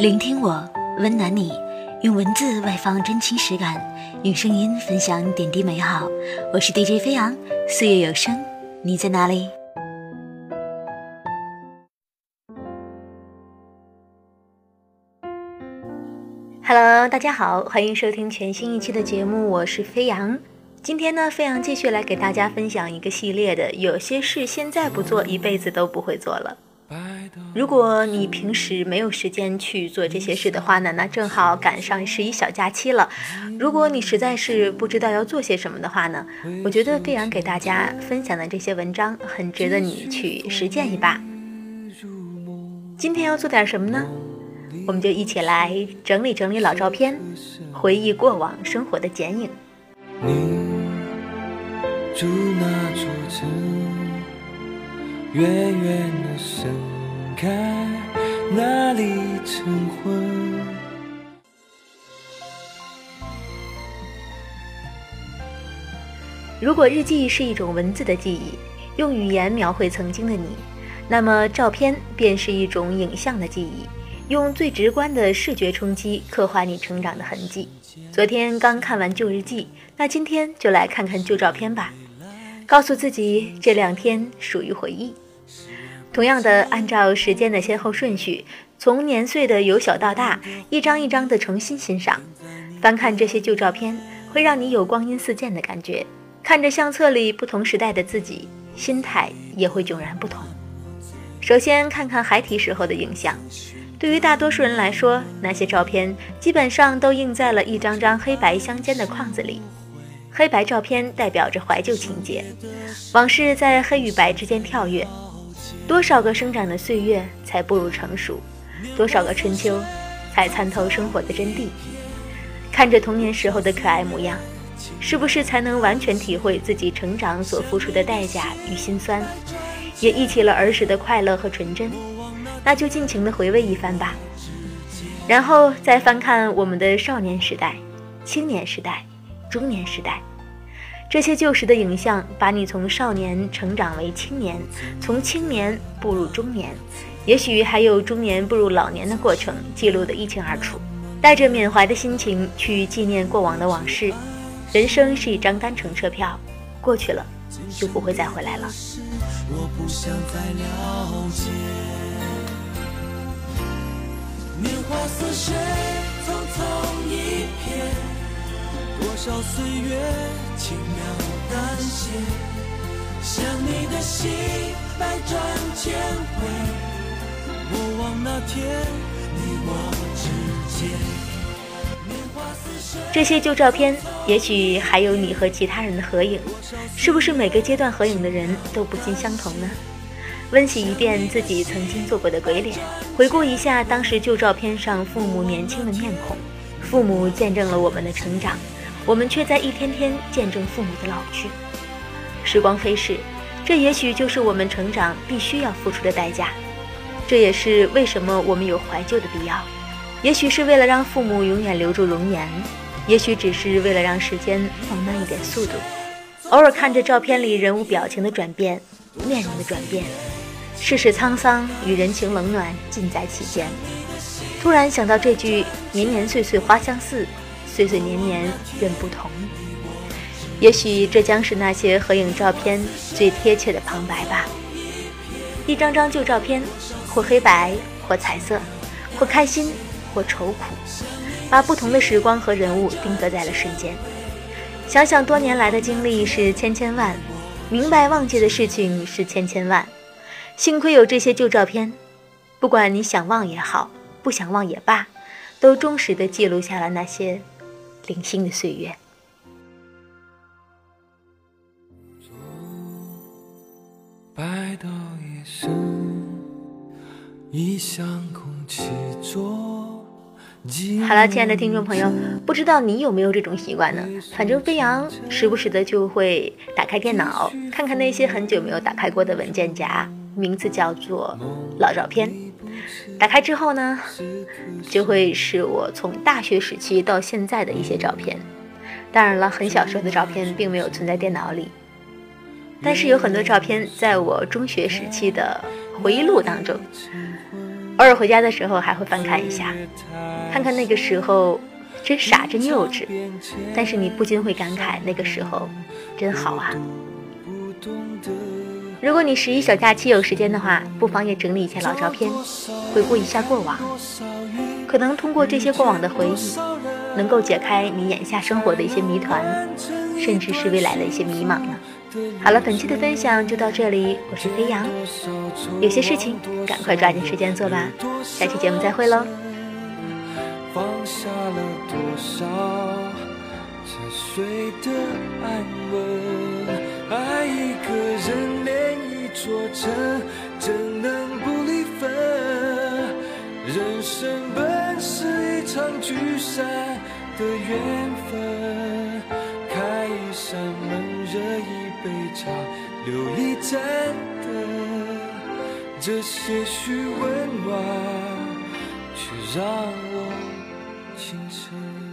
聆听我，温暖你，用文字外放真情实感，用声音分享点滴美好。我是 DJ 飞扬，岁月有声，你在哪里？Hello，大家好，欢迎收听全新一期的节目，我是飞扬。今天呢，飞扬继续来给大家分享一个系列的，有些事现在不做，一辈子都不会做了。如果你平时没有时间去做这些事的话呢，那正好赶上十一小假期了。如果你实在是不知道要做些什么的话呢，我觉得飞扬给大家分享的这些文章很值得你去实践一把。今天要做点什么呢？我们就一起来整理整理老照片，回忆过往生活的剪影。你住那座城。远远的盛开，那里成婚。如果日记是一种文字的记忆，用语言描绘曾经的你，那么照片便是一种影像的记忆，用最直观的视觉冲击刻画你成长的痕迹。昨天刚看完旧日记，那今天就来看看旧照片吧。告诉自己，这两天属于回忆。同样的，按照时间的先后顺序，从年岁的由小到大，一张一张的重新欣赏、翻看这些旧照片，会让你有光阴似箭的感觉。看着相册里不同时代的自己，心态也会迥然不同。首先看看孩提时候的影像，对于大多数人来说，那些照片基本上都印在了一张张黑白相间的框子里。黑白照片代表着怀旧情节，往事在黑与白之间跳跃。多少个生长的岁月才步入成熟，多少个春秋才参透生活的真谛。看着童年时候的可爱模样，是不是才能完全体会自己成长所付出的代价与心酸？也忆起了儿时的快乐和纯真，那就尽情的回味一番吧。然后再翻看我们的少年时代、青年时代。中年时代，这些旧时的影像，把你从少年成长为青年，从青年步入中年，也许还有中年步入老年的过程，记录得一清二楚。带着缅怀的心情去纪念过往的往事。人生是一张单程车票，过去了就不会再回来了。我不想再了解。年华似水，匆匆一瞥。多少岁月轻描淡写，想你的心百转千回。莫忘那天你我之间。这些旧照片，也许还有你和其他人的合影，是不是每个阶段合影的人都不尽相同呢？温习一遍自己曾经做过的鬼脸，回顾一下当时旧照片上父母年轻的面孔，父母见证了我们的成长。我们却在一天天见证父母的老去，时光飞逝，这也许就是我们成长必须要付出的代价。这也是为什么我们有怀旧的必要。也许是为了让父母永远留住容颜，也许只是为了让时间放慢一点速度。偶尔看着照片里人物表情的转变，面容的转变，世事沧桑与人情冷暖尽在其间。突然想到这句“年年岁岁花相似”。岁岁年年人不同，也许这将是那些合影照片最贴切的旁白吧。一张张旧照片，或黑白，或彩色，或开心，或愁苦，把不同的时光和人物定格在了瞬间。想想多年来的经历是千千万，明白忘记的事情是千千万。幸亏有这些旧照片，不管你想忘也好，不想忘也罢，都忠实的记录下了那些。零星的岁月。好了，亲爱的听众朋友，不知道你有没有这种习惯呢？反正飞扬时不时的就会打开电脑，看看那些很久没有打开过的文件夹，名字叫做老照片。打开之后呢，就会是我从大学时期到现在的一些照片。当然了，很小时候的照片并没有存在电脑里，但是有很多照片在我中学时期的回忆录当中。偶尔回家的时候还会翻看一下，看看那个时候真傻真幼稚，但是你不禁会感慨那个时候真好啊。如果你十一小假期有时间的话，不妨也整理一下老照片，回顾一下过往，可能通过这些过往的回忆，能够解开你眼下生活的一些谜团，甚至是未来的一些迷茫呢。好了，本期的分享就到这里，我是飞扬。有些事情赶快抓紧时间做吧，下期节目再会喽。放下了多少沉睡的安稳，爱一个人挫折，怎能不离分？人生本是一场聚散的缘分，开一扇门，热一。杯茶，留一盏灯，这些许温暖，却让我情深。